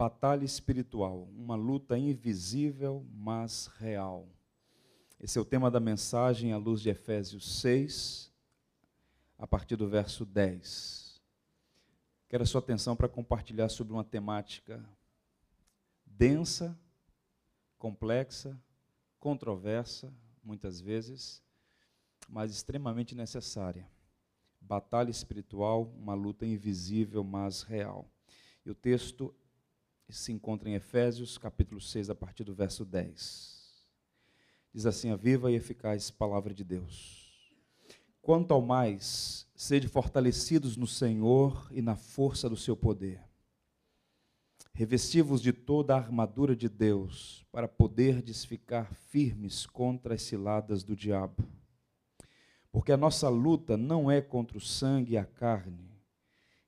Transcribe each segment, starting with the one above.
batalha espiritual, uma luta invisível, mas real. Esse é o tema da mensagem à luz de Efésios 6, a partir do verso 10. Quero a sua atenção para compartilhar sobre uma temática densa, complexa, controversa, muitas vezes, mas extremamente necessária. Batalha espiritual, uma luta invisível, mas real. E o texto se encontra em Efésios, capítulo 6, a partir do verso 10. Diz assim a viva e eficaz palavra de Deus. Quanto ao mais, sede fortalecidos no Senhor e na força do seu poder. Revesti-vos de toda a armadura de Deus, para poderdes ficar firmes contra as ciladas do diabo. Porque a nossa luta não é contra o sangue e a carne,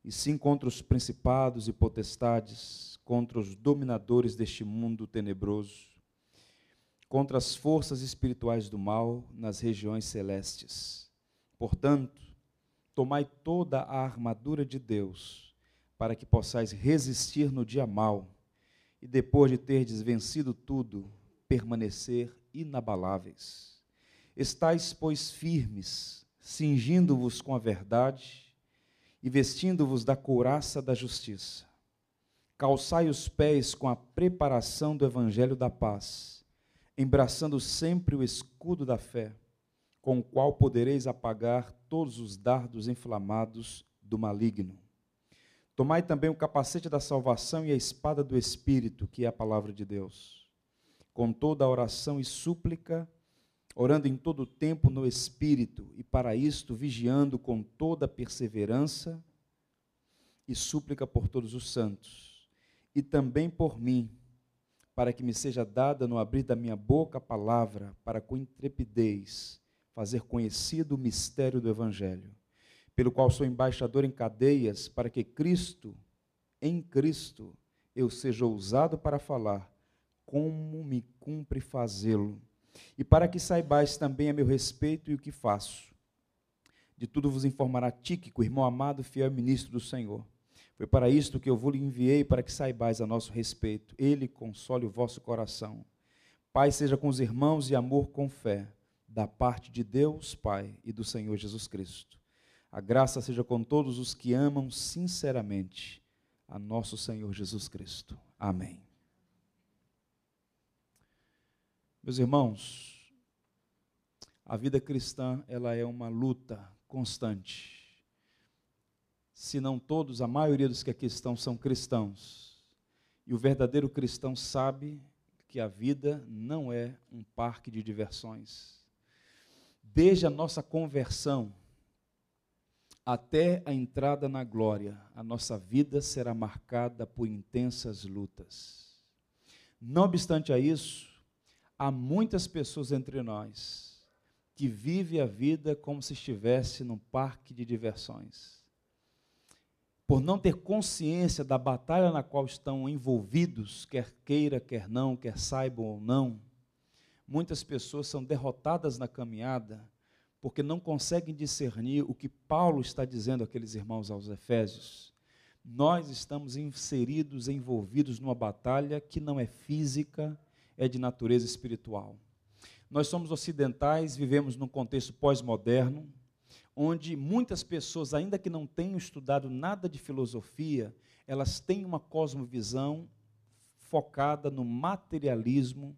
e sim contra os principados e potestades, contra os dominadores deste mundo tenebroso, contra as forças espirituais do mal nas regiões celestes. Portanto, tomai toda a armadura de Deus, para que possais resistir no dia mau, e depois de terdes vencido tudo, permanecer inabaláveis. Estais, pois, firmes, cingindo-vos com a verdade, e vestindo-vos da couraça da justiça. Calçai os pés com a preparação do evangelho da paz, embraçando sempre o escudo da fé, com o qual podereis apagar todos os dardos inflamados do maligno. Tomai também o capacete da salvação e a espada do Espírito, que é a palavra de Deus. Com toda a oração e súplica, orando em todo o tempo no Espírito, e para isto vigiando com toda perseverança e súplica por todos os santos, e também por mim, para que me seja dada no abrir da minha boca a palavra, para com intrepidez fazer conhecido o mistério do Evangelho, pelo qual sou embaixador em cadeias, para que Cristo, em Cristo, eu seja ousado para falar, como me cumpre fazê-lo e para que saibais também a meu respeito e o que faço. De tudo vos informará Tíquico, irmão amado, fiel ministro do Senhor. Foi para isto que eu vos enviei, para que saibais a nosso respeito. Ele console o vosso coração. Pai seja com os irmãos e amor com fé, da parte de Deus, Pai, e do Senhor Jesus Cristo. A graça seja com todos os que amam sinceramente a nosso Senhor Jesus Cristo. Amém. Meus irmãos, a vida cristã, ela é uma luta constante. Se não todos, a maioria dos que aqui estão são cristãos. E o verdadeiro cristão sabe que a vida não é um parque de diversões. Desde a nossa conversão até a entrada na glória, a nossa vida será marcada por intensas lutas. Não obstante a isso, há muitas pessoas entre nós que vivem a vida como se estivesse num parque de diversões. Por não ter consciência da batalha na qual estão envolvidos, quer queira, quer não, quer saibam ou não, muitas pessoas são derrotadas na caminhada porque não conseguem discernir o que Paulo está dizendo àqueles irmãos aos Efésios. Nós estamos inseridos, envolvidos numa batalha que não é física, é de natureza espiritual. Nós somos ocidentais, vivemos num contexto pós-moderno, onde muitas pessoas, ainda que não tenham estudado nada de filosofia, elas têm uma cosmovisão focada no materialismo,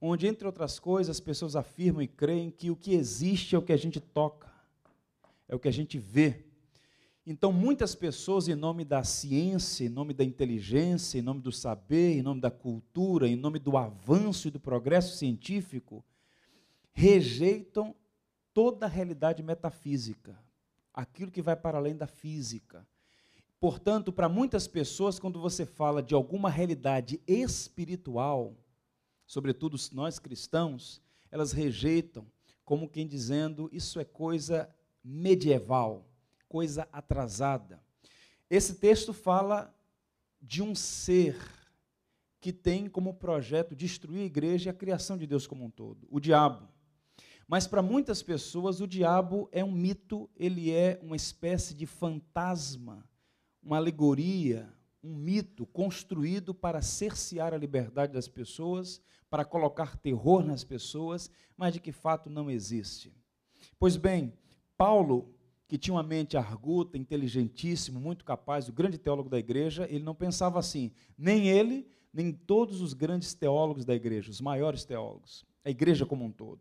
onde, entre outras coisas, as pessoas afirmam e creem que o que existe é o que a gente toca, é o que a gente vê. Então, muitas pessoas, em nome da ciência, em nome da inteligência, em nome do saber, em nome da cultura, em nome do avanço e do progresso científico, rejeitam toda a realidade metafísica, aquilo que vai para além da física. Portanto, para muitas pessoas, quando você fala de alguma realidade espiritual, sobretudo nós cristãos, elas rejeitam, como quem dizendo isso é coisa medieval coisa atrasada. Esse texto fala de um ser que tem como projeto destruir a igreja e a criação de Deus como um todo, o diabo. Mas para muitas pessoas, o diabo é um mito, ele é uma espécie de fantasma, uma alegoria, um mito construído para cercear a liberdade das pessoas, para colocar terror nas pessoas, mas de que fato não existe. Pois bem, Paulo, que tinha uma mente arguta, inteligentíssimo, muito capaz, o grande teólogo da igreja, ele não pensava assim, nem ele, nem todos os grandes teólogos da igreja, os maiores teólogos, a igreja como um todo.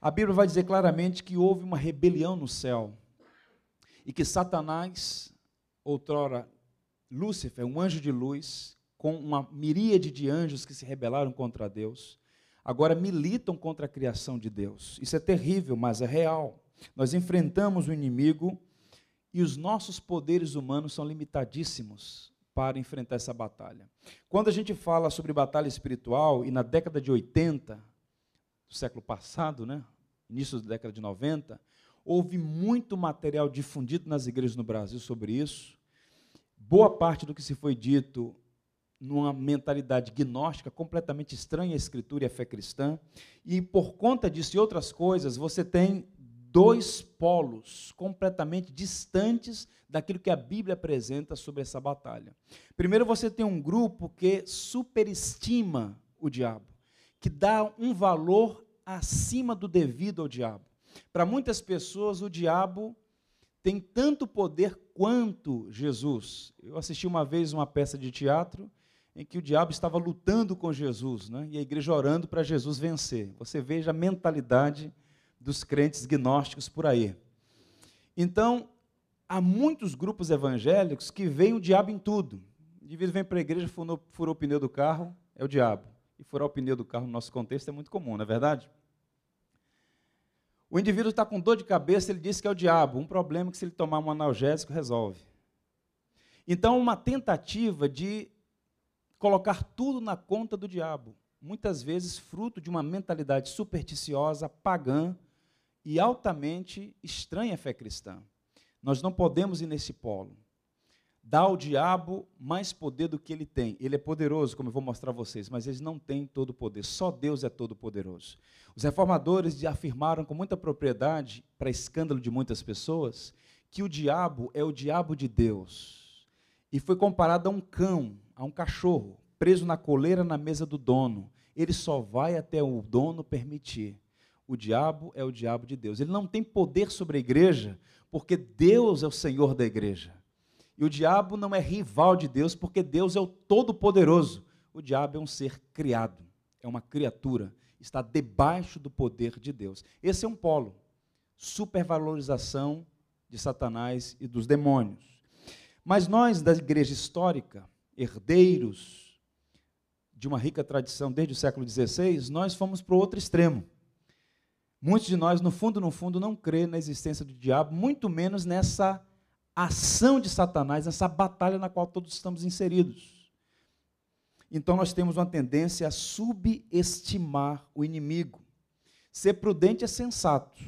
A Bíblia vai dizer claramente que houve uma rebelião no céu e que Satanás, outrora Lúcifer, um anjo de luz, com uma miríade de anjos que se rebelaram contra Deus, agora militam contra a criação de Deus. Isso é terrível, mas é real. Nós enfrentamos o inimigo e os nossos poderes humanos são limitadíssimos para enfrentar essa batalha. Quando a gente fala sobre batalha espiritual, e na década de 80, do século passado, né, início da década de 90, houve muito material difundido nas igrejas no Brasil sobre isso. Boa parte do que se foi dito numa mentalidade gnóstica completamente estranha à escritura e à fé cristã. E por conta disso e outras coisas, você tem dois polos completamente distantes daquilo que a Bíblia apresenta sobre essa batalha. Primeiro, você tem um grupo que superestima o diabo, que dá um valor acima do devido ao diabo. Para muitas pessoas, o diabo tem tanto poder quanto Jesus. Eu assisti uma vez uma peça de teatro em que o diabo estava lutando com Jesus, né? e a igreja orando para Jesus vencer. Você veja a mentalidade dos crentes gnósticos por aí. Então, há muitos grupos evangélicos que veem o diabo em tudo. O indivíduo vem para a igreja, furou, furou o pneu do carro, é o diabo. E furar o pneu do carro no nosso contexto é muito comum, não é verdade? O indivíduo está com dor de cabeça, ele diz que é o diabo. Um problema que se ele tomar um analgésico, resolve. Então, uma tentativa de colocar tudo na conta do diabo. Muitas vezes fruto de uma mentalidade supersticiosa, pagã e altamente estranha à fé cristã. Nós não podemos ir nesse polo. Dá ao diabo mais poder do que ele tem. Ele é poderoso, como eu vou mostrar a vocês, mas eles não têm todo o poder. Só Deus é todo poderoso. Os reformadores afirmaram com muita propriedade, para escândalo de muitas pessoas, que o diabo é o diabo de Deus. E foi comparado a um cão, a um cachorro, preso na coleira na mesa do dono. Ele só vai até o dono permitir. O diabo é o diabo de Deus. Ele não tem poder sobre a igreja, porque Deus é o Senhor da igreja. E o diabo não é rival de Deus, porque Deus é o Todo-Poderoso. O diabo é um ser criado, é uma criatura, está debaixo do poder de Deus. Esse é um polo. Supervalorização de Satanás e dos demônios. Mas nós, da igreja histórica, herdeiros de uma rica tradição desde o século XVI, nós fomos para o outro extremo. Muitos de nós, no fundo, no fundo, não crê na existência do diabo, muito menos nessa ação de Satanás, nessa batalha na qual todos estamos inseridos. Então nós temos uma tendência a subestimar o inimigo. Ser prudente é sensato.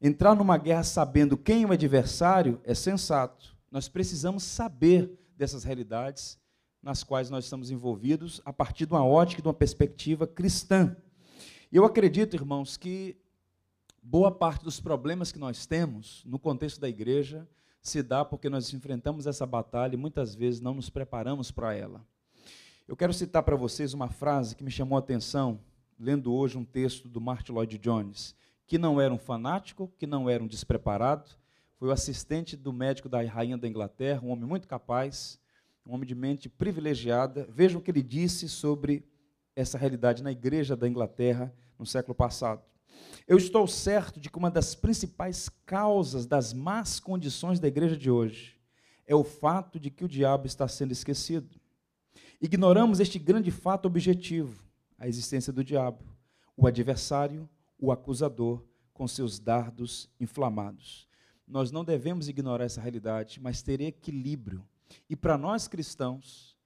Entrar numa guerra sabendo quem é o adversário é sensato. Nós precisamos saber dessas realidades nas quais nós estamos envolvidos a partir de uma ótica, de uma perspectiva cristã. Eu acredito, irmãos, que boa parte dos problemas que nós temos no contexto da igreja se dá porque nós enfrentamos essa batalha e muitas vezes não nos preparamos para ela. Eu quero citar para vocês uma frase que me chamou a atenção, lendo hoje um texto do Martin Lloyd Jones, que não era um fanático, que não era um despreparado, foi o assistente do médico da rainha da Inglaterra, um homem muito capaz, um homem de mente privilegiada. Vejam o que ele disse sobre essa realidade na igreja da Inglaterra no século passado. Eu estou certo de que uma das principais causas das más condições da igreja de hoje é o fato de que o diabo está sendo esquecido. Ignoramos este grande fato objetivo, a existência do diabo, o adversário, o acusador, com seus dardos inflamados. Nós não devemos ignorar essa realidade, mas ter equilíbrio. E para nós cristãos,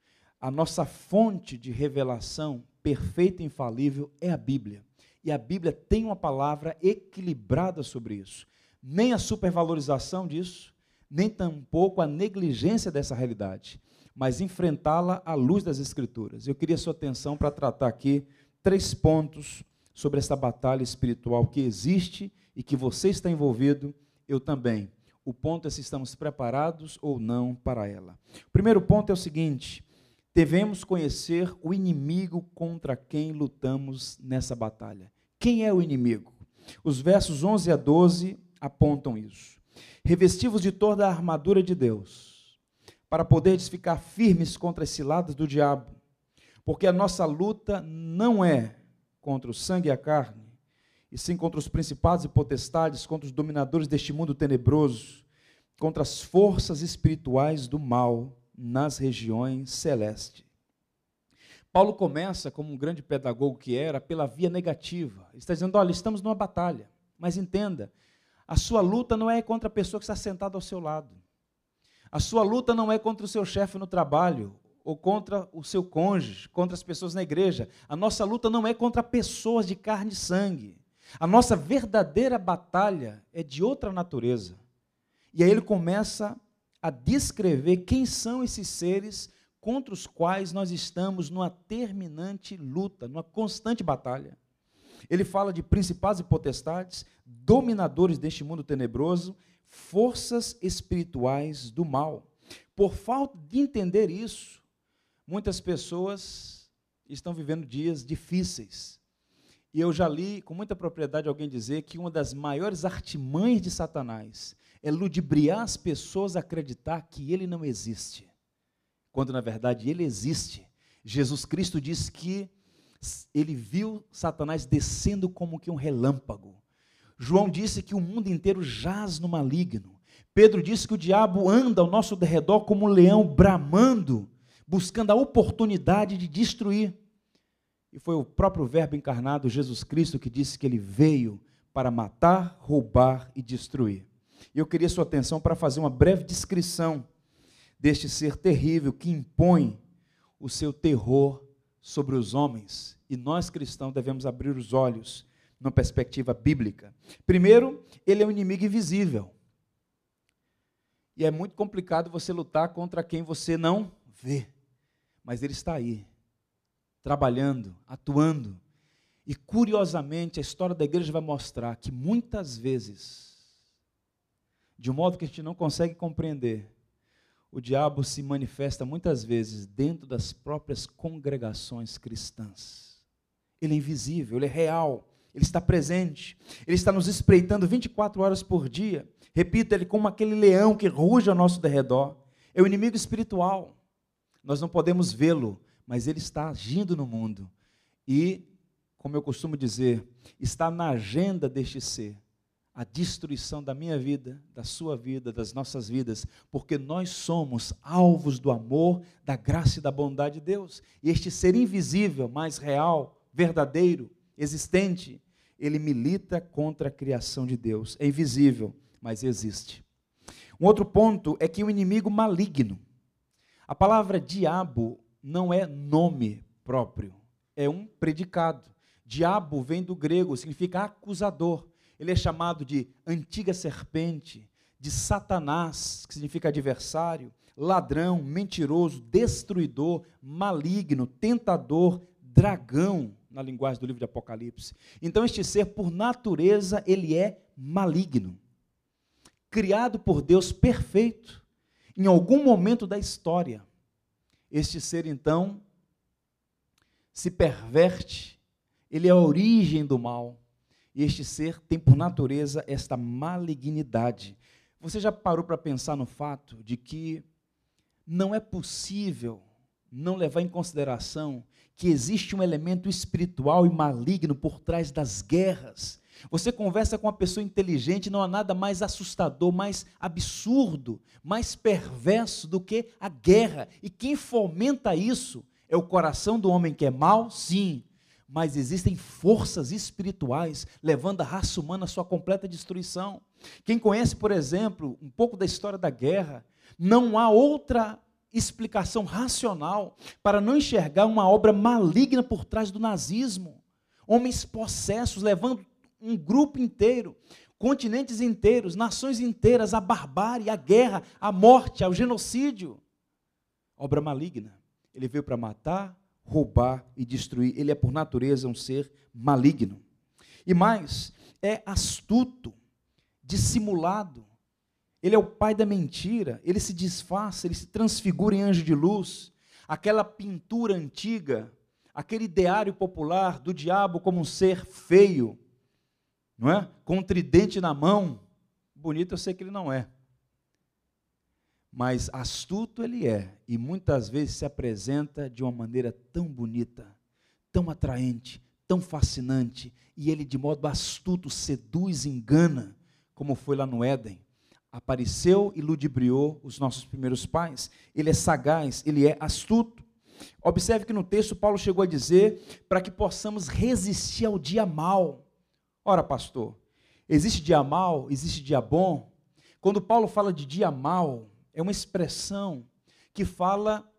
a nossa fonte de revelação perfeita e infalível é a Bíblia. E a Bíblia tem uma palavra equilibrada sobre isso. Nem a supervalorização disso, nem tampouco a negligência dessa realidade, mas enfrentá-la à luz das Escrituras. Eu queria sua atenção para tratar aqui três pontos sobre essa batalha espiritual que existe e que você está envolvido, eu também. O ponto é se estamos preparados ou não para ela. O primeiro ponto é o seguinte: devemos conhecer o inimigo contra quem lutamos nessa batalha. Quem é o inimigo? Os versos 11 a 12 apontam isso. Revestivos de toda a armadura de Deus, para poderes ficar firmes contra as ciladas do diabo, porque a nossa luta não é contra o sangue e a carne, e sim contra os principados e potestades, contra os dominadores deste mundo tenebroso, contra as forças espirituais do mal nas regiões celestes. Paulo começa, como um grande pedagogo que era, pela via negativa. Ele está dizendo: olha, estamos numa batalha, mas entenda, a sua luta não é contra a pessoa que está sentada ao seu lado. A sua luta não é contra o seu chefe no trabalho, ou contra o seu cônjuge, contra as pessoas na igreja. A nossa luta não é contra pessoas de carne e sangue. A nossa verdadeira batalha é de outra natureza. E aí ele começa a descrever quem são esses seres contra os quais nós estamos numa terminante luta, numa constante batalha. Ele fala de principados e potestades, dominadores deste mundo tenebroso, forças espirituais do mal. Por falta de entender isso, muitas pessoas estão vivendo dias difíceis. E eu já li com muita propriedade alguém dizer que uma das maiores artimanhas de Satanás é ludibriar as pessoas a acreditar que ele não existe quando na verdade ele existe. Jesus Cristo diz que ele viu Satanás descendo como que um relâmpago. João disse que o mundo inteiro jaz no maligno. Pedro disse que o diabo anda ao nosso derredor como um leão bramando, buscando a oportunidade de destruir. E foi o próprio Verbo encarnado, Jesus Cristo, que disse que ele veio para matar, roubar e destruir. Eu queria sua atenção para fazer uma breve descrição deste ser terrível que impõe o seu terror sobre os homens. E nós cristãos devemos abrir os olhos numa perspectiva bíblica. Primeiro, ele é um inimigo invisível. E é muito complicado você lutar contra quem você não vê. Mas ele está aí, trabalhando, atuando. E curiosamente, a história da igreja vai mostrar que muitas vezes, de um modo que a gente não consegue compreender, o diabo se manifesta muitas vezes dentro das próprias congregações cristãs. Ele é invisível, ele é real, ele está presente, ele está nos espreitando 24 horas por dia. Repita, ele como aquele leão que ruge ao nosso derredor. É o inimigo espiritual. Nós não podemos vê-lo, mas ele está agindo no mundo. E, como eu costumo dizer, está na agenda deste ser a destruição da minha vida, da sua vida, das nossas vidas, porque nós somos alvos do amor, da graça e da bondade de Deus. E este ser invisível, mais real, verdadeiro, existente, ele milita contra a criação de Deus. É invisível, mas existe. Um outro ponto é que o inimigo maligno. A palavra diabo não é nome próprio, é um predicado. Diabo vem do grego, significa acusador ele é chamado de antiga serpente, de Satanás, que significa adversário, ladrão, mentiroso, destruidor, maligno, tentador, dragão, na linguagem do livro de Apocalipse. Então este ser, por natureza, ele é maligno. Criado por Deus perfeito, em algum momento da história, este ser então se perverte, ele é a origem do mal e este ser tem por natureza esta malignidade. Você já parou para pensar no fato de que não é possível não levar em consideração que existe um elemento espiritual e maligno por trás das guerras. Você conversa com uma pessoa inteligente, não há nada mais assustador, mais absurdo, mais perverso do que a guerra. E quem fomenta isso é o coração do homem que é mau, sim, mas existem forças espirituais levando a raça humana à sua completa destruição. Quem conhece, por exemplo, um pouco da história da guerra, não há outra explicação racional para não enxergar uma obra maligna por trás do nazismo. Homens possessos levando um grupo inteiro, continentes inteiros, nações inteiras à barbárie, à guerra, à morte, ao genocídio. Obra maligna. Ele veio para matar, roubar e destruir. Ele é, por natureza, um ser maligno. E mais, é astuto, dissimulado. Ele é o pai da mentira, ele se disfarça, ele se transfigura em anjo de luz. Aquela pintura antiga, aquele ideário popular do diabo como um ser feio, não é? Com um tridente na mão. Bonito eu sei que ele não é. Mas astuto ele é, e muitas vezes se apresenta de uma maneira tão bonita, tão atraente, tão fascinante, e ele de modo astuto seduz, engana, como foi lá no Éden. Apareceu e ludibriou os nossos primeiros pais. Ele é sagaz, ele é astuto. Observe que no texto Paulo chegou a dizer para que possamos resistir ao dia mal. Ora, pastor, existe dia mal, existe dia bom? Quando Paulo fala de dia mal, é uma expressão que fala,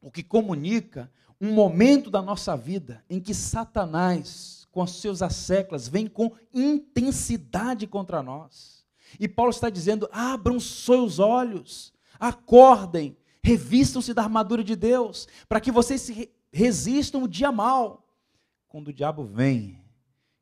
o que comunica um momento da nossa vida em que Satanás, com os seus asseclas, vem com intensidade contra nós. E Paulo está dizendo: abram seus olhos, acordem, revistam-se da armadura de Deus, para que vocês se resistam o dia mal. Quando o diabo vem,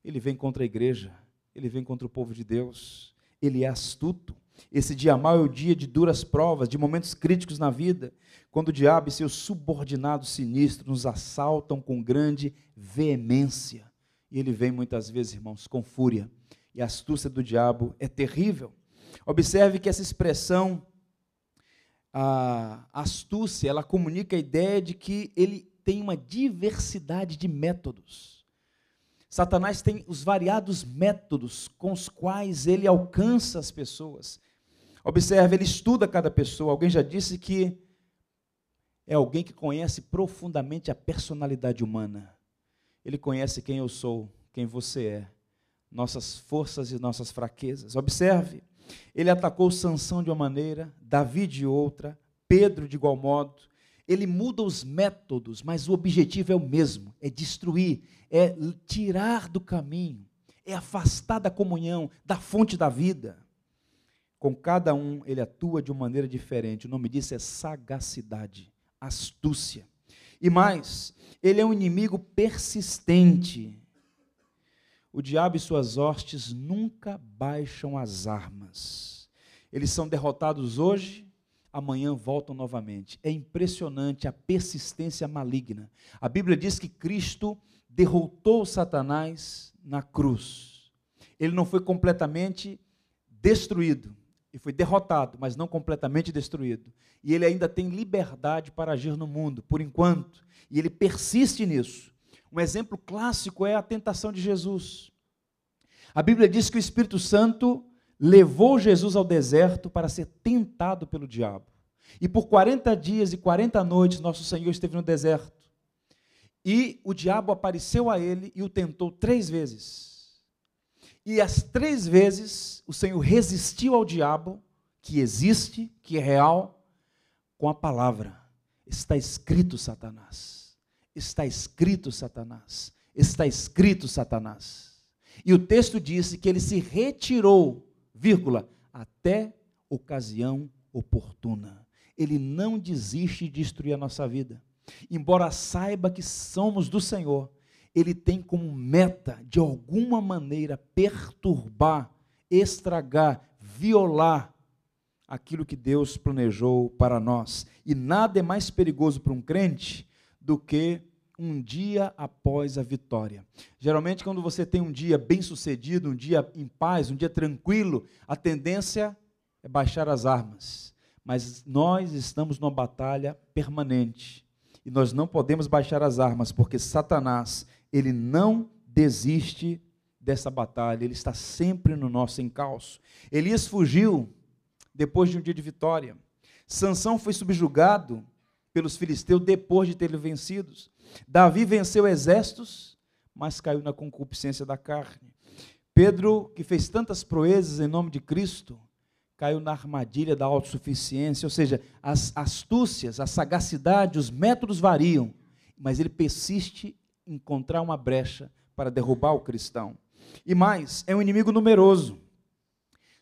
ele vem contra a igreja, ele vem contra o povo de Deus, ele é astuto. Esse dia mal é o dia de duras provas, de momentos críticos na vida, quando o diabo e seus subordinados sinistros nos assaltam com grande veemência. E ele vem muitas vezes, irmãos, com fúria. E a astúcia do diabo é terrível. Observe que essa expressão a astúcia, ela comunica a ideia de que ele tem uma diversidade de métodos. Satanás tem os variados métodos com os quais ele alcança as pessoas. Observe, ele estuda cada pessoa. Alguém já disse que é alguém que conhece profundamente a personalidade humana. Ele conhece quem eu sou, quem você é, nossas forças e nossas fraquezas. Observe, ele atacou Sansão de uma maneira, Davi de outra, Pedro de igual modo. Ele muda os métodos, mas o objetivo é o mesmo: é destruir, é tirar do caminho, é afastar da comunhão, da fonte da vida. Com cada um, ele atua de uma maneira diferente. O nome disso é sagacidade, astúcia. E mais, ele é um inimigo persistente. O diabo e suas hostes nunca baixam as armas. Eles são derrotados hoje, amanhã voltam novamente. É impressionante a persistência maligna. A Bíblia diz que Cristo derrotou Satanás na cruz. Ele não foi completamente destruído, e foi derrotado, mas não completamente destruído. E ele ainda tem liberdade para agir no mundo, por enquanto. E ele persiste nisso. Um exemplo clássico é a tentação de Jesus. A Bíblia diz que o Espírito Santo levou Jesus ao deserto para ser tentado pelo diabo. E por 40 dias e 40 noites, nosso Senhor esteve no deserto. E o diabo apareceu a ele e o tentou três vezes. E as três vezes o Senhor resistiu ao diabo, que existe, que é real, com a palavra: Está escrito, Satanás. Está escrito, Satanás. Está escrito, Satanás. E o texto disse que ele se retirou, vírgula, até ocasião oportuna. Ele não desiste de destruir a nossa vida. Embora saiba que somos do Senhor, ele tem como meta, de alguma maneira, perturbar, estragar, violar aquilo que Deus planejou para nós. E nada é mais perigoso para um crente do que um dia após a vitória. Geralmente, quando você tem um dia bem sucedido, um dia em paz, um dia tranquilo, a tendência é baixar as armas. Mas nós estamos numa batalha permanente. E nós não podemos baixar as armas, porque Satanás ele não desiste dessa batalha, ele está sempre no nosso encalço. Elias fugiu depois de um dia de vitória. Sansão foi subjugado pelos filisteus depois de terem vencidos. Davi venceu exércitos, mas caiu na concupiscência da carne. Pedro, que fez tantas proezas em nome de Cristo, caiu na armadilha da autossuficiência, ou seja, as astúcias, a sagacidade, os métodos variam, mas ele persiste encontrar uma brecha para derrubar o cristão. E mais, é um inimigo numeroso.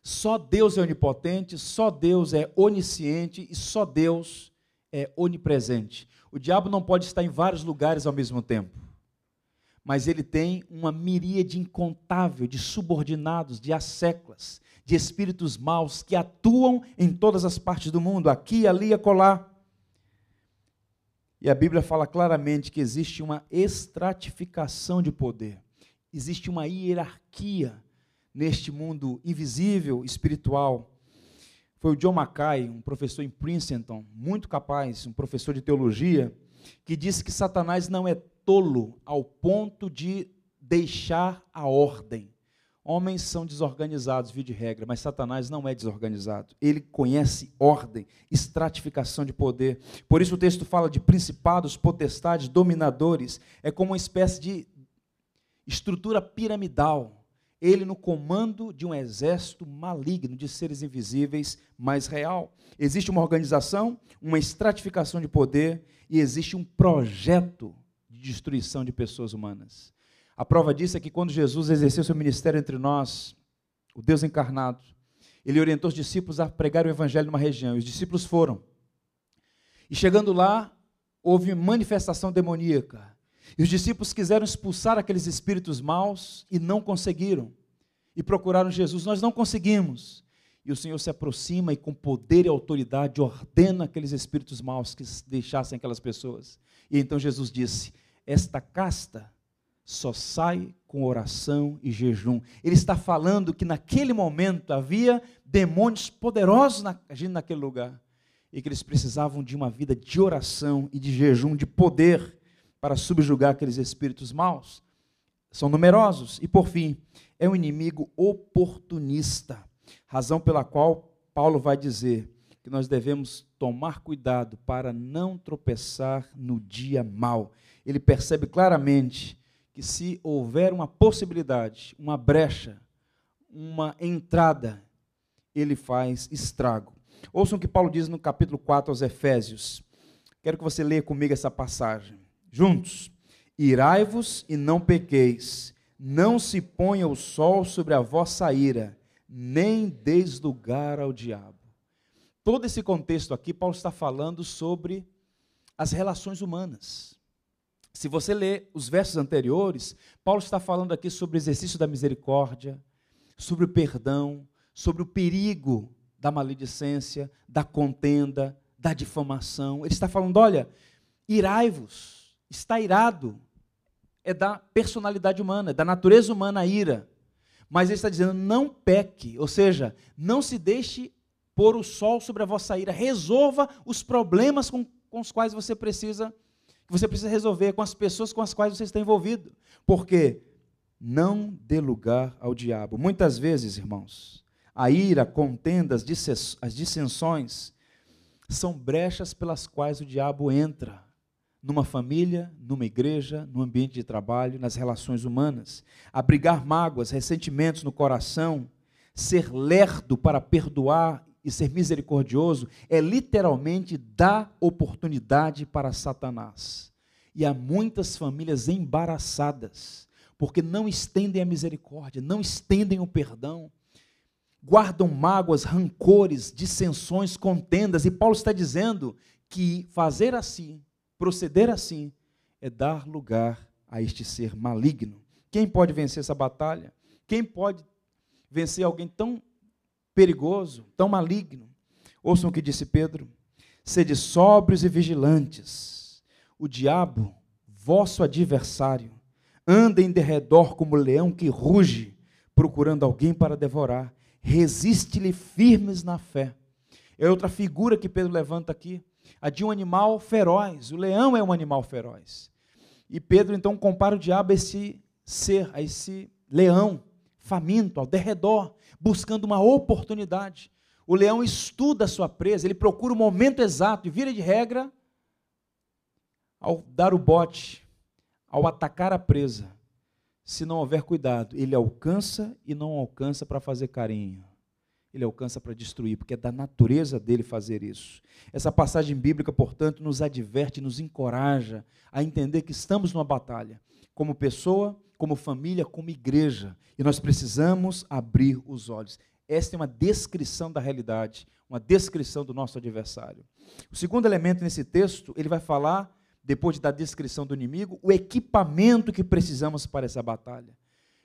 Só Deus é onipotente, só Deus é onisciente e só Deus é onipresente. O diabo não pode estar em vários lugares ao mesmo tempo. mas ele tem uma miríade incontável de subordinados, de asseclas, de espíritos maus que atuam em todas as partes do mundo, aqui, ali e acolá. E a Bíblia fala claramente que existe uma estratificação de poder, existe uma hierarquia neste mundo invisível, espiritual. Foi o John Mackay, um professor em Princeton, muito capaz, um professor de teologia, que disse que Satanás não é tolo ao ponto de deixar a ordem. Homens são desorganizados, via de regra, mas Satanás não é desorganizado. Ele conhece ordem, estratificação de poder. Por isso o texto fala de principados, potestades, dominadores. É como uma espécie de estrutura piramidal. Ele no comando de um exército maligno de seres invisíveis, mas real. Existe uma organização, uma estratificação de poder e existe um projeto de destruição de pessoas humanas. A prova disso é que quando Jesus exerceu seu ministério entre nós, o Deus encarnado, ele orientou os discípulos a pregar o evangelho numa região, e os discípulos foram. E chegando lá, houve manifestação demoníaca. E os discípulos quiseram expulsar aqueles espíritos maus e não conseguiram. E procuraram Jesus, nós não conseguimos. E o Senhor se aproxima e, com poder e autoridade, ordena aqueles espíritos maus que deixassem aquelas pessoas. E então Jesus disse: Esta casta só sai com oração e jejum. Ele está falando que naquele momento havia demônios poderosos agindo naquele lugar e que eles precisavam de uma vida de oração e de jejum, de poder para subjugar aqueles espíritos maus. São numerosos e, por fim, é um inimigo oportunista, razão pela qual Paulo vai dizer que nós devemos tomar cuidado para não tropeçar no dia mau. Ele percebe claramente que se houver uma possibilidade, uma brecha, uma entrada, ele faz estrago. Ouçam o que Paulo diz no capítulo 4 aos Efésios. Quero que você leia comigo essa passagem. Juntos. Irai-vos e não pequeis. Não se ponha o sol sobre a vossa ira, nem deis lugar ao diabo. Todo esse contexto aqui, Paulo está falando sobre as relações humanas. Se você ler os versos anteriores, Paulo está falando aqui sobre o exercício da misericórdia, sobre o perdão, sobre o perigo da maledicência, da contenda, da difamação. Ele está falando: olha, irai-vos, está irado, é da personalidade humana, é da natureza humana a ira. Mas ele está dizendo: não peque, ou seja, não se deixe pôr o sol sobre a vossa ira, resolva os problemas com, com os quais você precisa que você precisa resolver com as pessoas com as quais você está envolvido. Porque não dê lugar ao diabo. Muitas vezes, irmãos, a ira, a contenda, as dissensões são brechas pelas quais o diabo entra numa família, numa igreja, no ambiente de trabalho, nas relações humanas. Abrigar mágoas, ressentimentos no coração, ser lerdo para perdoar e ser misericordioso é literalmente dar oportunidade para Satanás. E há muitas famílias embaraçadas, porque não estendem a misericórdia, não estendem o perdão, guardam mágoas, rancores, dissensões, contendas, e Paulo está dizendo que fazer assim, proceder assim, é dar lugar a este ser maligno. Quem pode vencer essa batalha? Quem pode vencer alguém tão perigoso, tão maligno. Ouçam o que disse Pedro: sede sóbrios e vigilantes. O diabo, vosso adversário, anda em derredor como leão que ruge, procurando alguém para devorar. Resiste-lhe firmes na fé. É outra figura que Pedro levanta aqui, a de um animal feroz. O leão é um animal feroz. E Pedro então compara o diabo a esse ser, a esse leão faminto, ao derredor, buscando uma oportunidade. O leão estuda a sua presa, ele procura o momento exato e vira de regra ao dar o bote, ao atacar a presa. Se não houver cuidado, ele alcança e não alcança para fazer carinho. Ele alcança para destruir, porque é da natureza dele fazer isso. Essa passagem bíblica, portanto, nos adverte, nos encoraja a entender que estamos numa batalha, como pessoa, como família, como igreja. E nós precisamos abrir os olhos. Esta é uma descrição da realidade, uma descrição do nosso adversário. O segundo elemento nesse texto, ele vai falar depois de dar a descrição do inimigo, o equipamento que precisamos para essa batalha.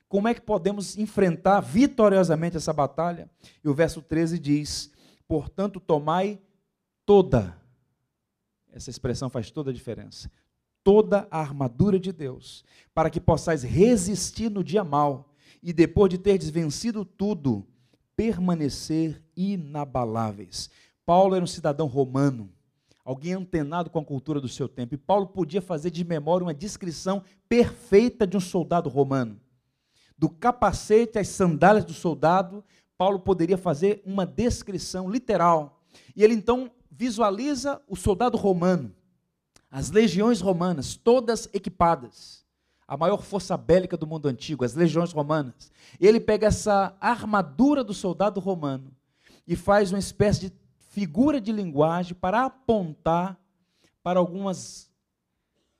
Como é que podemos enfrentar vitoriosamente essa batalha? E o verso 13 diz: Portanto, tomai toda, essa expressão faz toda a diferença, toda a armadura de Deus, para que possais resistir no dia mal e depois de ter vencido tudo, permanecer inabaláveis. Paulo era um cidadão romano, alguém antenado com a cultura do seu tempo, e Paulo podia fazer de memória uma descrição perfeita de um soldado romano. Do capacete às sandálias do soldado, Paulo poderia fazer uma descrição literal. E ele então visualiza o soldado romano, as legiões romanas, todas equipadas, a maior força bélica do mundo antigo, as legiões romanas. Ele pega essa armadura do soldado romano e faz uma espécie de figura de linguagem para apontar para algumas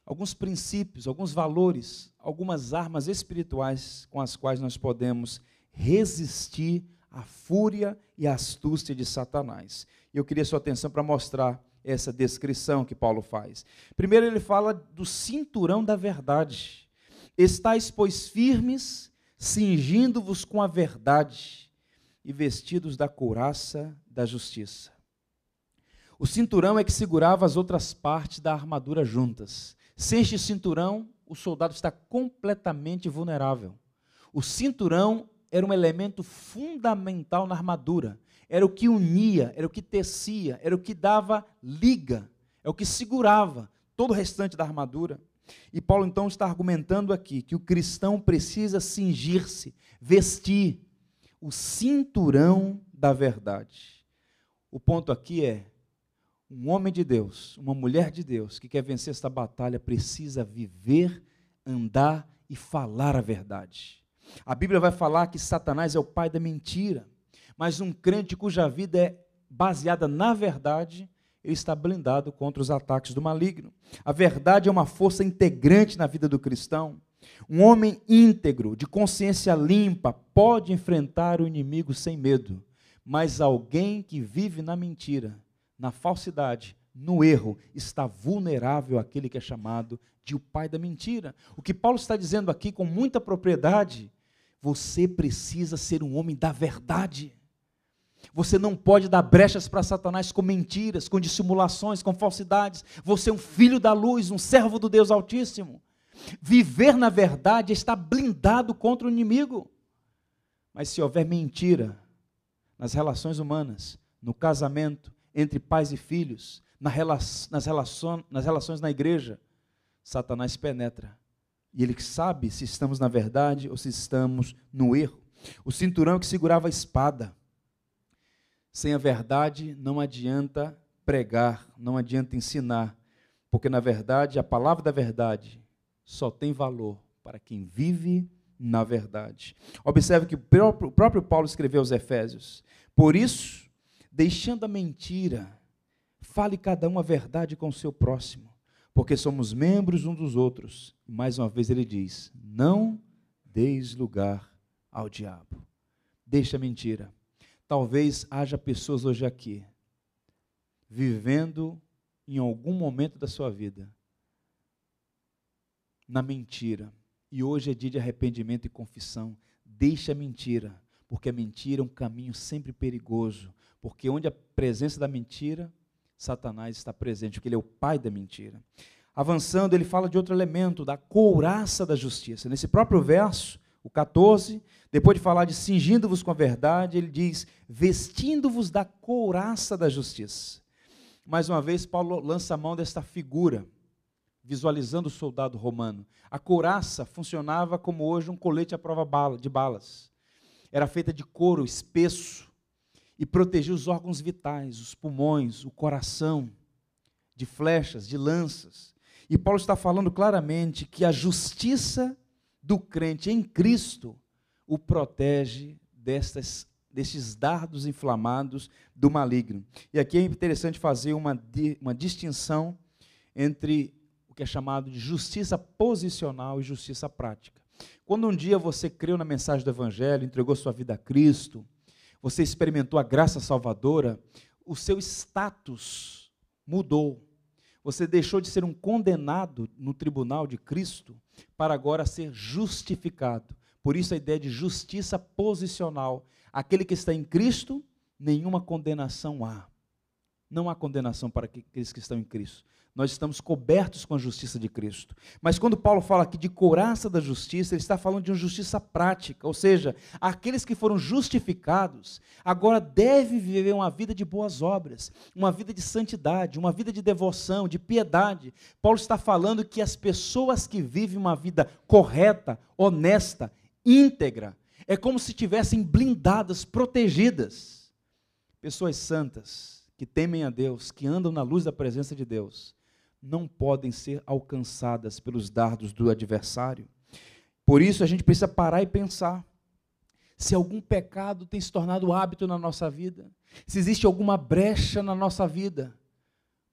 alguns princípios, alguns valores, algumas armas espirituais com as quais nós podemos resistir à fúria e à astúcia de Satanás. E eu queria sua atenção para mostrar essa descrição que Paulo faz. Primeiro, ele fala do cinturão da verdade. Estais, pois, firmes, cingindo-vos com a verdade e vestidos da couraça da justiça. O cinturão é que segurava as outras partes da armadura juntas. Sem este cinturão, o soldado está completamente vulnerável. O cinturão era um elemento fundamental na armadura. Era o que unia, era o que tecia, era o que dava liga, é o que segurava todo o restante da armadura. E Paulo então está argumentando aqui que o cristão precisa cingir-se, vestir o cinturão da verdade. O ponto aqui é um homem de Deus, uma mulher de Deus que quer vencer esta batalha precisa viver, andar e falar a verdade. A Bíblia vai falar que Satanás é o pai da mentira, mas um crente cuja vida é baseada na verdade, ele está blindado contra os ataques do maligno. A verdade é uma força integrante na vida do cristão. Um homem íntegro, de consciência limpa, pode enfrentar o inimigo sem medo, mas alguém que vive na mentira na falsidade, no erro, está vulnerável àquele que é chamado de o pai da mentira. O que Paulo está dizendo aqui com muita propriedade, você precisa ser um homem da verdade. Você não pode dar brechas para Satanás com mentiras, com dissimulações, com falsidades. Você é um filho da luz, um servo do Deus Altíssimo. Viver na verdade está blindado contra o inimigo. Mas se houver mentira nas relações humanas, no casamento, entre pais e filhos, nas, relações, nas relações na igreja, Satanás penetra. E ele sabe se estamos na verdade ou se estamos no erro. O cinturão que segurava a espada. Sem a verdade não adianta pregar, não adianta ensinar, porque na verdade a palavra da verdade só tem valor para quem vive na verdade. Observe que o próprio, Paulo escreveu aos Efésios: Por isso, deixando a mentira, fale cada um a verdade com o seu próximo, porque somos membros uns dos outros. E mais uma vez ele diz: não deis lugar ao diabo. Deixa a mentira. Talvez haja pessoas hoje aqui, vivendo em algum momento da sua vida, na mentira. E hoje é dia de arrependimento e confissão. Deixa a mentira, porque a mentira é um caminho sempre perigoso. Porque onde a presença da mentira, Satanás está presente, porque ele é o pai da mentira. Avançando, ele fala de outro elemento, da couraça da justiça. Nesse próprio verso, o 14, depois de falar de cingindo-vos com a verdade, ele diz: vestindo-vos da couraça da justiça. Mais uma vez, Paulo lança a mão desta figura, visualizando o soldado romano. A couraça funcionava como hoje um colete à prova de balas. Era feita de couro espesso, e proteger os órgãos vitais, os pulmões, o coração, de flechas, de lanças. E Paulo está falando claramente que a justiça do crente em Cristo o protege destas, destes dardos inflamados do maligno. E aqui é interessante fazer uma, uma distinção entre o que é chamado de justiça posicional e justiça prática. Quando um dia você creu na mensagem do Evangelho, entregou sua vida a Cristo, você experimentou a graça salvadora, o seu status mudou. Você deixou de ser um condenado no tribunal de Cristo para agora ser justificado. Por isso a ideia de justiça posicional. Aquele que está em Cristo, nenhuma condenação há. Não há condenação para aqueles que estão em Cristo nós estamos cobertos com a justiça de Cristo. Mas quando Paulo fala aqui de couraça da justiça, ele está falando de uma justiça prática, ou seja, aqueles que foram justificados agora devem viver uma vida de boas obras, uma vida de santidade, uma vida de devoção, de piedade. Paulo está falando que as pessoas que vivem uma vida correta, honesta, íntegra, é como se tivessem blindadas, protegidas. Pessoas santas, que temem a Deus, que andam na luz da presença de Deus, não podem ser alcançadas pelos dardos do adversário. Por isso a gente precisa parar e pensar se algum pecado tem se tornado hábito na nossa vida, se existe alguma brecha na nossa vida,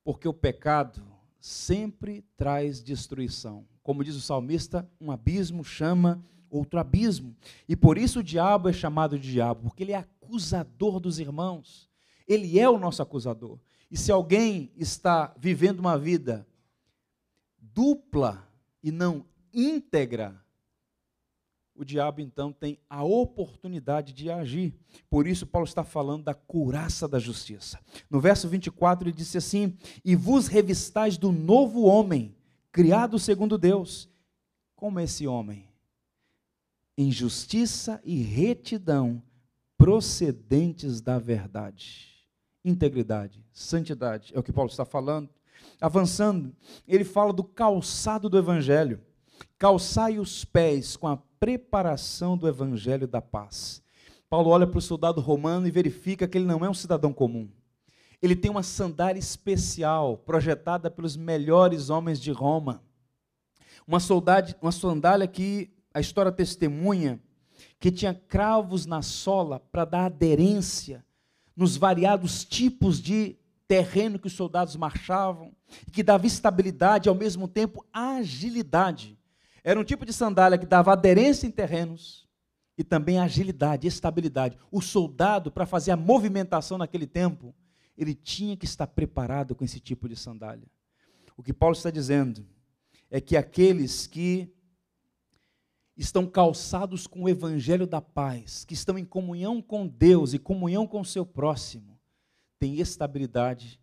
porque o pecado sempre traz destruição. Como diz o salmista, um abismo chama outro abismo. E por isso o diabo é chamado de diabo, porque ele é acusador dos irmãos. Ele é o nosso acusador. E se alguém está vivendo uma vida dupla e não íntegra, o diabo então tem a oportunidade de agir. Por isso, Paulo está falando da curaça da justiça. No verso 24, ele disse assim: E vos revistais do novo homem, criado segundo Deus. Como esse homem? Em justiça e retidão, procedentes da verdade integridade, santidade. É o que Paulo está falando. Avançando, ele fala do calçado do evangelho. Calçai os pés com a preparação do evangelho da paz. Paulo olha para o soldado romano e verifica que ele não é um cidadão comum. Ele tem uma sandália especial, projetada pelos melhores homens de Roma. Uma, soldade, uma sandália que a história testemunha que tinha cravos na sola para dar aderência nos variados tipos de terreno que os soldados marchavam, que dava estabilidade e ao mesmo tempo agilidade. Era um tipo de sandália que dava aderência em terrenos e também agilidade, estabilidade. O soldado, para fazer a movimentação naquele tempo, ele tinha que estar preparado com esse tipo de sandália. O que Paulo está dizendo é que aqueles que estão calçados com o evangelho da paz, que estão em comunhão com Deus e comunhão com o seu próximo, têm estabilidade,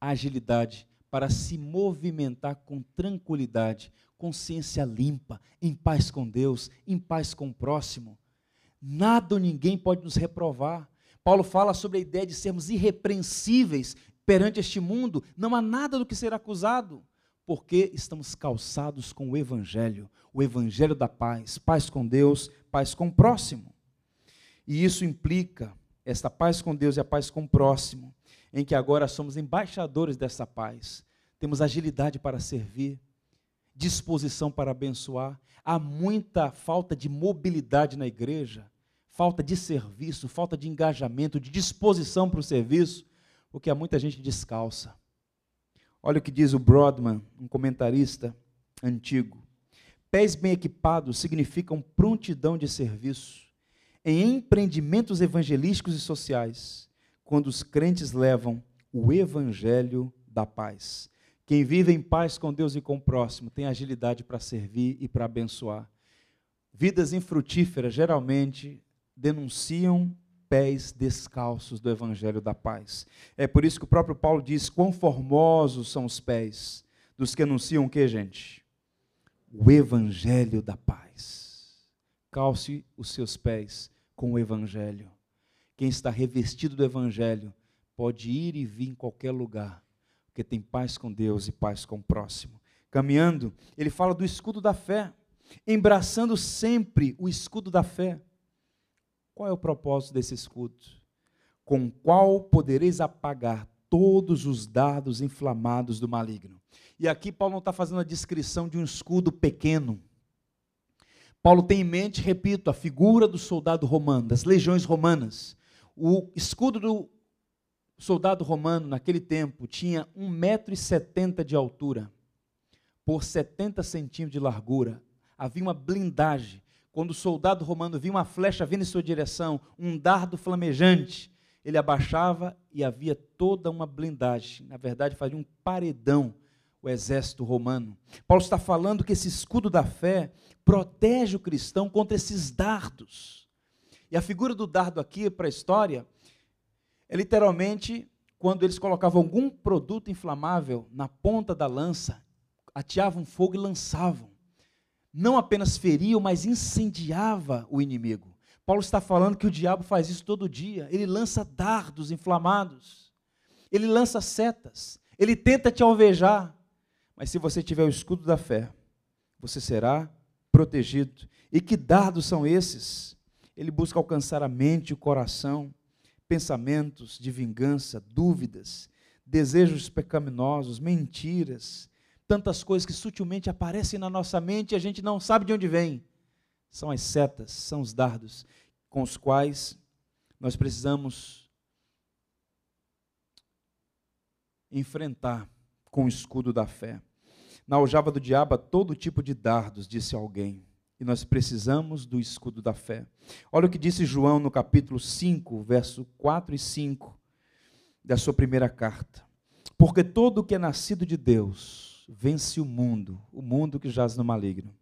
agilidade para se movimentar com tranquilidade, consciência limpa, em paz com Deus, em paz com o próximo. Nada ou ninguém pode nos reprovar. Paulo fala sobre a ideia de sermos irrepreensíveis perante este mundo, não há nada do que ser acusado porque estamos calçados com o Evangelho, o Evangelho da paz, paz com Deus, paz com o próximo. E isso implica esta paz com Deus e a paz com o próximo, em que agora somos embaixadores dessa paz, temos agilidade para servir, disposição para abençoar. Há muita falta de mobilidade na igreja, falta de serviço, falta de engajamento, de disposição para o serviço, porque há muita gente descalça Olha o que diz o Broadman, um comentarista antigo. Pés bem equipados significam prontidão de serviço em empreendimentos evangelísticos e sociais, quando os crentes levam o evangelho da paz. Quem vive em paz com Deus e com o próximo tem agilidade para servir e para abençoar. Vidas infrutíferas geralmente denunciam pés descalços do evangelho da paz. É por isso que o próprio Paulo diz: quão formosos são os pés dos que anunciam o que, gente? O evangelho da paz. Calce os seus pés com o evangelho. Quem está revestido do evangelho pode ir e vir em qualquer lugar, porque tem paz com Deus e paz com o próximo. Caminhando, ele fala do escudo da fé, embraçando sempre o escudo da fé. Qual é o propósito desse escudo? Com qual podereis apagar todos os dardos inflamados do maligno. E aqui Paulo não está fazendo a descrição de um escudo pequeno. Paulo tem em mente, repito, a figura do soldado romano, das legiões romanas. O escudo do soldado romano naquele tempo tinha 1,70m de altura por 70 centímetros de largura. Havia uma blindagem quando o soldado romano via uma flecha vindo em sua direção, um dardo flamejante, ele abaixava e havia toda uma blindagem. Na verdade, fazia um paredão o exército romano. Paulo está falando que esse escudo da fé protege o cristão contra esses dardos. E a figura do dardo aqui para a história é literalmente quando eles colocavam algum produto inflamável na ponta da lança, ateavam fogo e lançavam. Não apenas feriam, mas incendiava o inimigo. Paulo está falando que o diabo faz isso todo dia. Ele lança dardos inflamados. Ele lança setas. Ele tenta te alvejar. Mas se você tiver o escudo da fé, você será protegido. E que dardos são esses? Ele busca alcançar a mente e o coração, pensamentos de vingança, dúvidas, desejos pecaminosos, mentiras, tantas coisas que sutilmente aparecem na nossa mente e a gente não sabe de onde vem. São as setas, são os dardos com os quais nós precisamos enfrentar com o escudo da fé. Na aljava do diabo, todo tipo de dardos, disse alguém. E nós precisamos do escudo da fé. Olha o que disse João no capítulo 5, verso 4 e 5 da sua primeira carta. Porque todo o que é nascido de Deus vence o mundo, o mundo que jaz no maligno.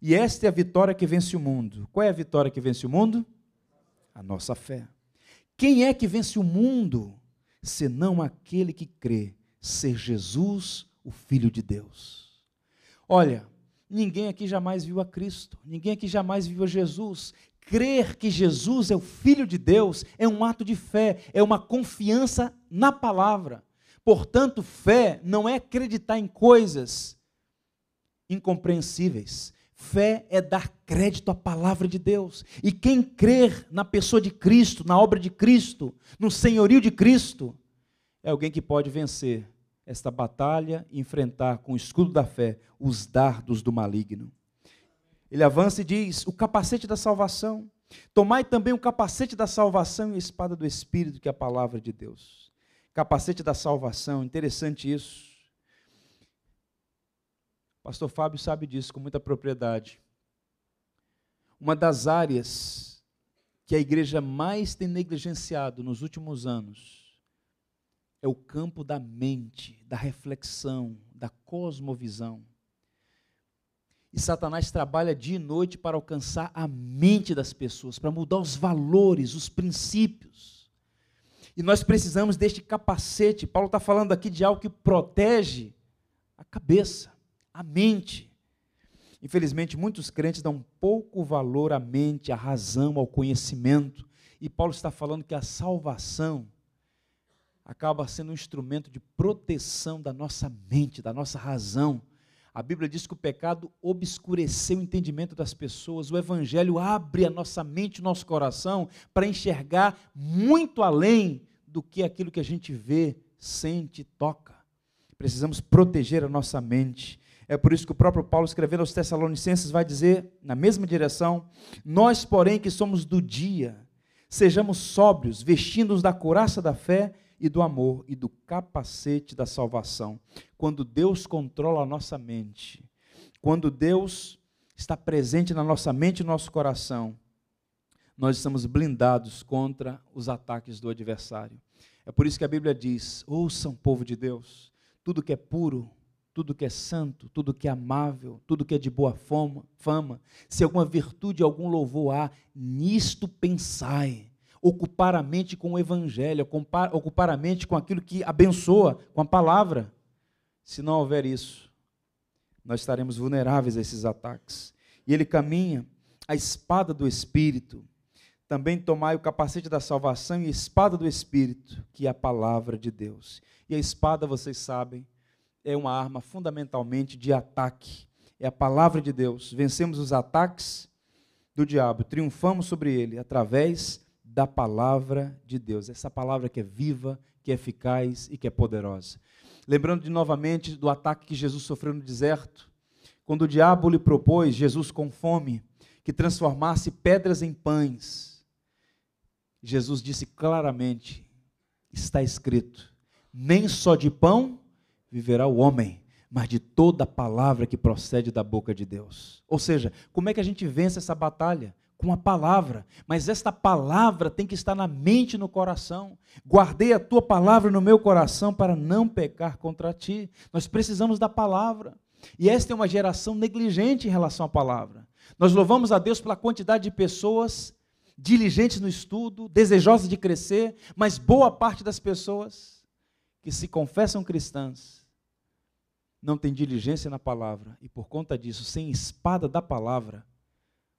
E esta é a vitória que vence o mundo. Qual é a vitória que vence o mundo? A nossa fé. Quem é que vence o mundo, senão aquele que crê ser Jesus, o Filho de Deus. Olha, ninguém aqui jamais viu a Cristo, ninguém aqui jamais viu a Jesus. Crer que Jesus é o Filho de Deus é um ato de fé, é uma confiança na palavra. Portanto, fé não é acreditar em coisas incompreensíveis. Fé é dar crédito à palavra de Deus. E quem crer na pessoa de Cristo, na obra de Cristo, no senhorio de Cristo, é alguém que pode vencer esta batalha e enfrentar com o escudo da fé os dardos do maligno. Ele avança e diz: o capacete da salvação. Tomai também o capacete da salvação e a espada do Espírito, que é a palavra de Deus. Capacete da salvação, interessante isso. Pastor Fábio sabe disso com muita propriedade. Uma das áreas que a igreja mais tem negligenciado nos últimos anos é o campo da mente, da reflexão, da cosmovisão. E Satanás trabalha dia e noite para alcançar a mente das pessoas, para mudar os valores, os princípios. E nós precisamos deste capacete. Paulo está falando aqui de algo que protege a cabeça, a mente. Infelizmente, muitos crentes dão pouco valor à mente, à razão, ao conhecimento. E Paulo está falando que a salvação acaba sendo um instrumento de proteção da nossa mente, da nossa razão. A Bíblia diz que o pecado obscureceu o entendimento das pessoas. O Evangelho abre a nossa mente, o nosso coração, para enxergar muito além do que aquilo que a gente vê, sente, toca. Precisamos proteger a nossa mente. É por isso que o próprio Paulo, escrevendo aos Tessalonicenses, vai dizer, na mesma direção: Nós, porém, que somos do dia, sejamos sóbrios, vestindo-nos da couraça da fé e do amor e do capacete da salvação. Quando Deus controla a nossa mente, quando Deus está presente na nossa mente e no nosso coração, nós estamos blindados contra os ataques do adversário. É por isso que a Bíblia diz: ouçam, povo de Deus, tudo que é puro, tudo que é santo, tudo que é amável, tudo que é de boa fama, fama se alguma virtude, algum louvor há, nisto pensai ocupar a mente com o evangelho, ocupar a mente com aquilo que abençoa, com a palavra. Se não houver isso, nós estaremos vulneráveis a esses ataques. E ele caminha a espada do Espírito. Também tomai o capacete da salvação e a espada do Espírito, que é a palavra de Deus. E a espada, vocês sabem, é uma arma fundamentalmente de ataque. É a palavra de Deus. Vencemos os ataques do diabo, triunfamos sobre ele através da palavra de Deus. Essa palavra que é viva, que é eficaz e que é poderosa. Lembrando de novamente do ataque que Jesus sofreu no deserto, quando o diabo lhe propôs, Jesus com fome, que transformasse pedras em pães. Jesus disse claramente: está escrito, nem só de pão viverá o homem, mas de toda palavra que procede da boca de Deus. Ou seja, como é que a gente vence essa batalha? Com a palavra, mas esta palavra tem que estar na mente e no coração. Guardei a tua palavra no meu coração para não pecar contra ti. Nós precisamos da palavra. E esta é uma geração negligente em relação à palavra. Nós louvamos a Deus pela quantidade de pessoas diligentes no estudo, desejosas de crescer, mas boa parte das pessoas que se confessam cristãs não tem diligência na palavra e por conta disso, sem espada da palavra,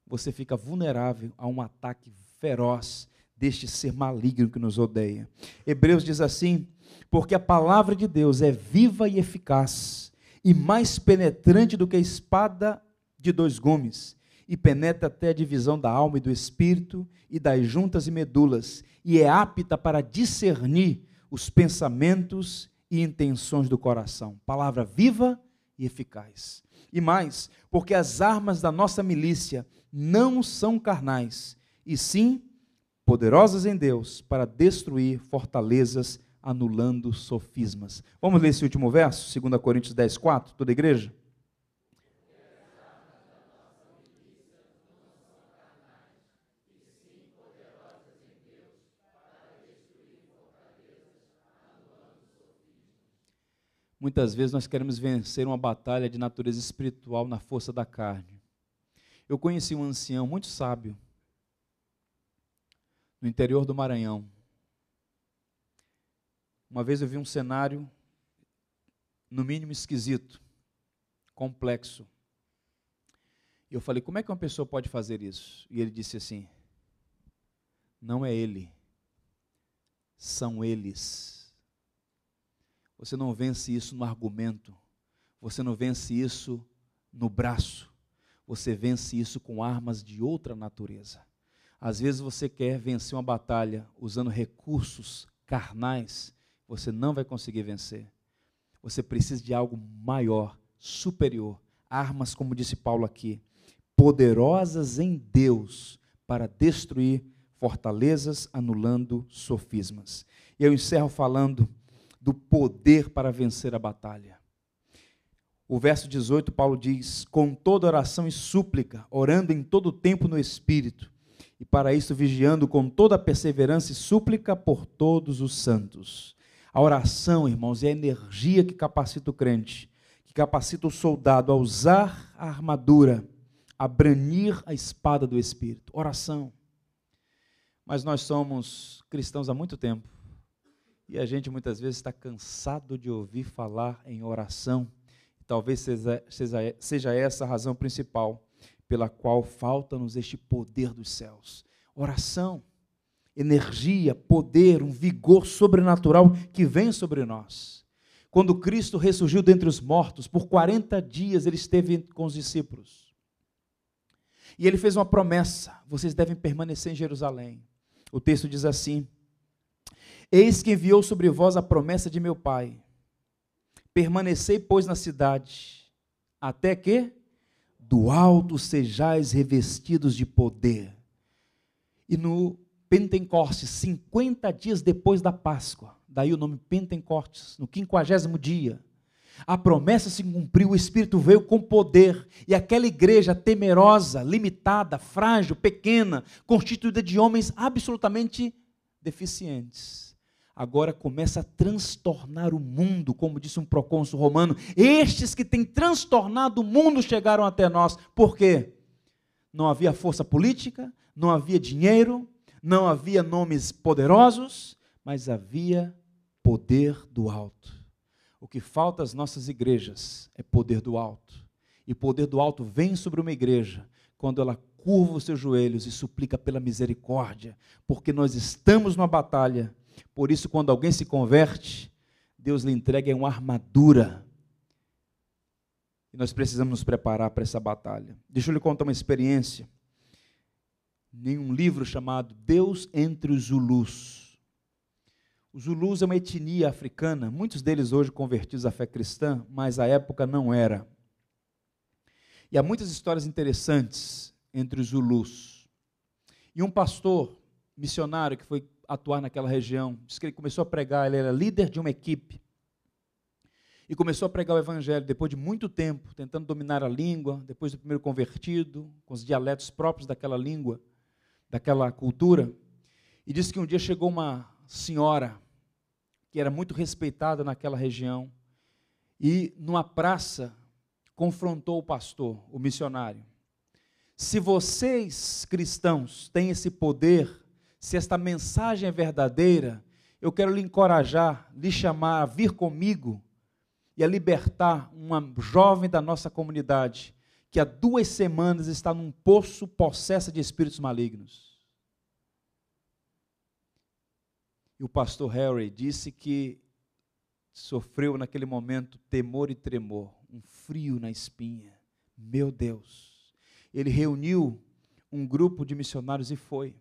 você fica vulnerável a um ataque feroz deste ser maligno que nos odeia. Hebreus diz assim: porque a palavra de Deus é viva e eficaz e mais penetrante do que a espada de dois gumes, e penetra até a divisão da alma e do espírito e das juntas e medulas, e é apta para discernir os pensamentos e intenções do coração. Palavra viva e eficaz. E mais, porque as armas da nossa milícia não são carnais, e sim poderosas em Deus para destruir fortalezas, anulando sofismas. Vamos ler esse último verso, 2 Coríntios 10, 4, toda a igreja? Muitas vezes nós queremos vencer uma batalha de natureza espiritual na força da carne. Eu conheci um ancião muito sábio no interior do Maranhão. Uma vez eu vi um cenário, no mínimo esquisito, complexo. E eu falei: como é que uma pessoa pode fazer isso? E ele disse assim: não é ele, são eles. Você não vence isso no argumento, você não vence isso no braço, você vence isso com armas de outra natureza. Às vezes você quer vencer uma batalha usando recursos carnais, você não vai conseguir vencer. Você precisa de algo maior, superior. Armas, como disse Paulo aqui, poderosas em Deus para destruir fortalezas, anulando sofismas. E eu encerro falando do poder para vencer a batalha. O verso 18, Paulo diz: Com toda oração e súplica, orando em todo tempo no Espírito, e para isso vigiando com toda perseverança e súplica por todos os santos. A oração, irmãos, é a energia que capacita o crente, que capacita o soldado a usar a armadura, a branir a espada do Espírito. Oração. Mas nós somos cristãos há muito tempo e a gente muitas vezes está cansado de ouvir falar em oração. Talvez seja, seja, seja essa a razão principal pela qual falta-nos este poder dos céus. Oração, energia, poder, um vigor sobrenatural que vem sobre nós. Quando Cristo ressurgiu dentre os mortos, por 40 dias ele esteve com os discípulos. E ele fez uma promessa: vocês devem permanecer em Jerusalém. O texto diz assim: Eis que enviou sobre vós a promessa de meu Pai. Permanecei, pois, na cidade, até que do alto sejais revestidos de poder. E no Pentecostes, 50 dias depois da Páscoa, daí o nome Pentecostes, no quinquagésimo dia, a promessa se cumpriu, o Espírito veio com poder, e aquela igreja temerosa, limitada, frágil, pequena, constituída de homens absolutamente deficientes, agora começa a transtornar o mundo, como disse um procônsul romano. Estes que têm transtornado o mundo chegaram até nós. Por quê? Não havia força política, não havia dinheiro, não havia nomes poderosos, mas havia poder do alto. O que falta às nossas igrejas é poder do alto. E poder do alto vem sobre uma igreja quando ela curva os seus joelhos e suplica pela misericórdia, porque nós estamos numa batalha por isso, quando alguém se converte, Deus lhe entrega uma armadura. E nós precisamos nos preparar para essa batalha. Deixa eu lhe contar uma experiência. Em um livro chamado Deus entre os Zulus. Os Zulus é uma etnia africana, muitos deles hoje convertidos à fé cristã, mas à época não era. E há muitas histórias interessantes entre os Zulus. E um pastor missionário que foi atuar naquela região. Diz que ele começou a pregar, ele era líder de uma equipe. E começou a pregar o evangelho depois de muito tempo, tentando dominar a língua, depois do primeiro convertido, com os dialetos próprios daquela língua. daquela cultura, e disse que um dia chegou uma senhora que era muito respeitada naquela região e numa praça confrontou o pastor, o missionário. Se vocês cristãos têm esse poder, se esta mensagem é verdadeira, eu quero lhe encorajar, lhe chamar a vir comigo e a libertar uma jovem da nossa comunidade que há duas semanas está num poço possessa de espíritos malignos. E o pastor Harry disse que sofreu naquele momento temor e tremor, um frio na espinha. Meu Deus. Ele reuniu um grupo de missionários e foi.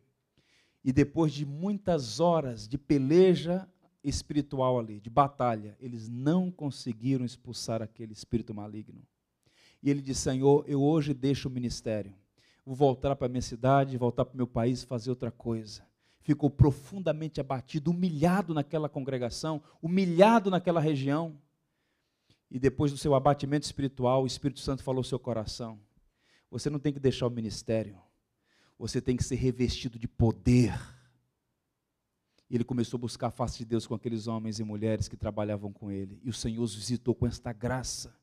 E depois de muitas horas de peleja espiritual ali, de batalha, eles não conseguiram expulsar aquele espírito maligno. E ele disse: Senhor, eu hoje deixo o ministério. Vou voltar para minha cidade, voltar para o meu país, fazer outra coisa. Ficou profundamente abatido, humilhado naquela congregação, humilhado naquela região. E depois do seu abatimento espiritual, o Espírito Santo falou ao seu coração: Você não tem que deixar o ministério, você tem que ser revestido de poder. E ele começou a buscar a face de Deus com aqueles homens e mulheres que trabalhavam com ele. E o Senhor os visitou com esta graça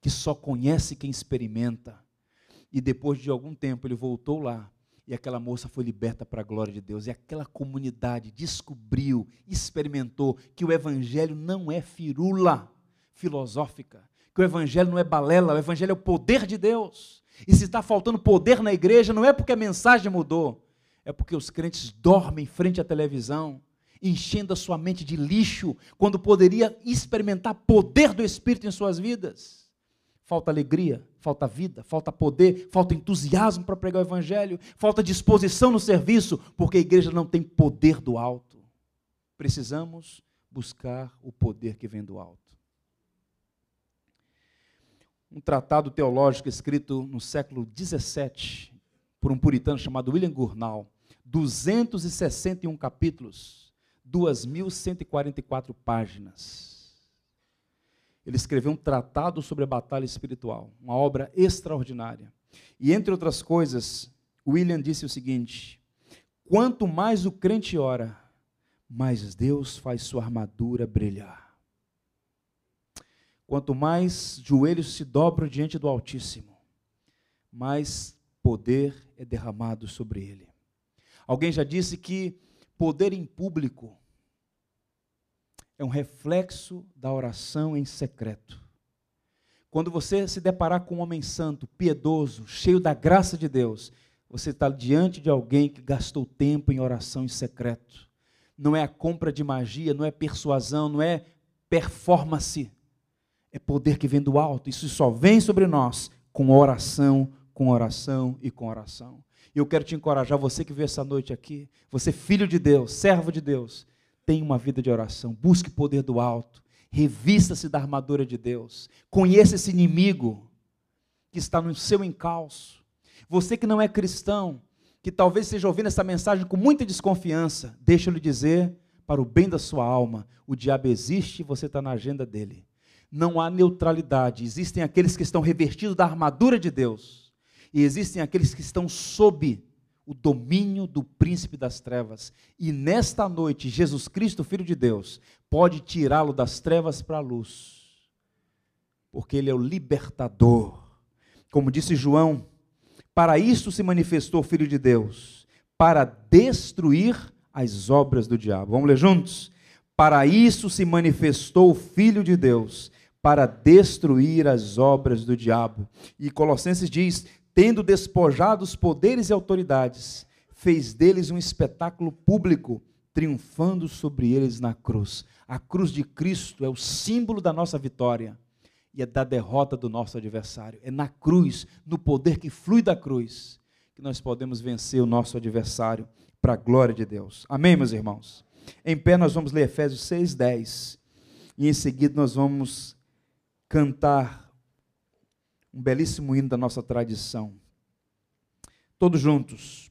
que só conhece quem experimenta. E depois de algum tempo ele voltou lá e aquela moça foi liberta para a glória de Deus. E aquela comunidade descobriu, experimentou que o evangelho não é firula filosófica, que o evangelho não é balela, o evangelho é o poder de Deus. E se está faltando poder na igreja, não é porque a mensagem mudou, é porque os crentes dormem em frente à televisão, enchendo a sua mente de lixo, quando poderia experimentar poder do Espírito em suas vidas falta alegria, falta vida, falta poder, falta entusiasmo para pregar o Evangelho, falta disposição no serviço, porque a igreja não tem poder do alto. Precisamos buscar o poder que vem do alto. Um tratado teológico escrito no século XVII por um puritano chamado William Gurnall, 261 capítulos, 2.144 páginas ele escreveu um tratado sobre a batalha espiritual, uma obra extraordinária. E entre outras coisas, William disse o seguinte: quanto mais o crente ora, mais Deus faz sua armadura brilhar. Quanto mais joelhos se dobram diante do Altíssimo, mais poder é derramado sobre ele. Alguém já disse que poder em público é um reflexo da oração em secreto. Quando você se deparar com um homem santo, piedoso, cheio da graça de Deus, você está diante de alguém que gastou tempo em oração em secreto. Não é a compra de magia, não é persuasão, não é performance. É poder que vem do alto. Isso só vem sobre nós com oração, com oração e com oração. Eu quero te encorajar, você que veio essa noite aqui, você filho de Deus, servo de Deus, Tenha uma vida de oração, busque poder do alto, revista-se da armadura de Deus, conheça esse inimigo que está no seu encalço. Você que não é cristão, que talvez esteja ouvindo essa mensagem com muita desconfiança, deixa eu lhe dizer, para o bem da sua alma, o diabo existe e você está na agenda dele. Não há neutralidade, existem aqueles que estão revestidos da armadura de Deus, e existem aqueles que estão sob o domínio do príncipe das trevas. E nesta noite, Jesus Cristo, Filho de Deus, pode tirá-lo das trevas para a luz, porque ele é o libertador. Como disse João, para isso se manifestou o Filho de Deus, para destruir as obras do diabo. Vamos ler juntos? Para isso se manifestou o Filho de Deus, para destruir as obras do diabo. E Colossenses diz: tendo despojado os poderes e autoridades, fez deles um espetáculo público, triunfando sobre eles na cruz. A cruz de Cristo é o símbolo da nossa vitória e é da derrota do nosso adversário. É na cruz, no poder que flui da cruz, que nós podemos vencer o nosso adversário para a glória de Deus. Amém, meus irmãos? Em pé nós vamos ler Efésios 6:10 e em seguida nós vamos cantar um belíssimo hino da nossa tradição. Todos juntos.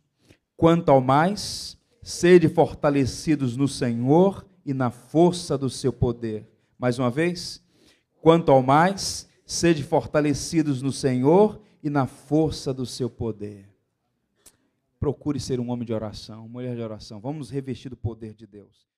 Quanto ao mais, sede fortalecidos no Senhor e na força do seu poder. Mais uma vez. Quanto ao mais, sede fortalecidos no Senhor e na força do seu poder. procure ser um homem de oração, mulher de oração. Vamos revestir do poder de Deus.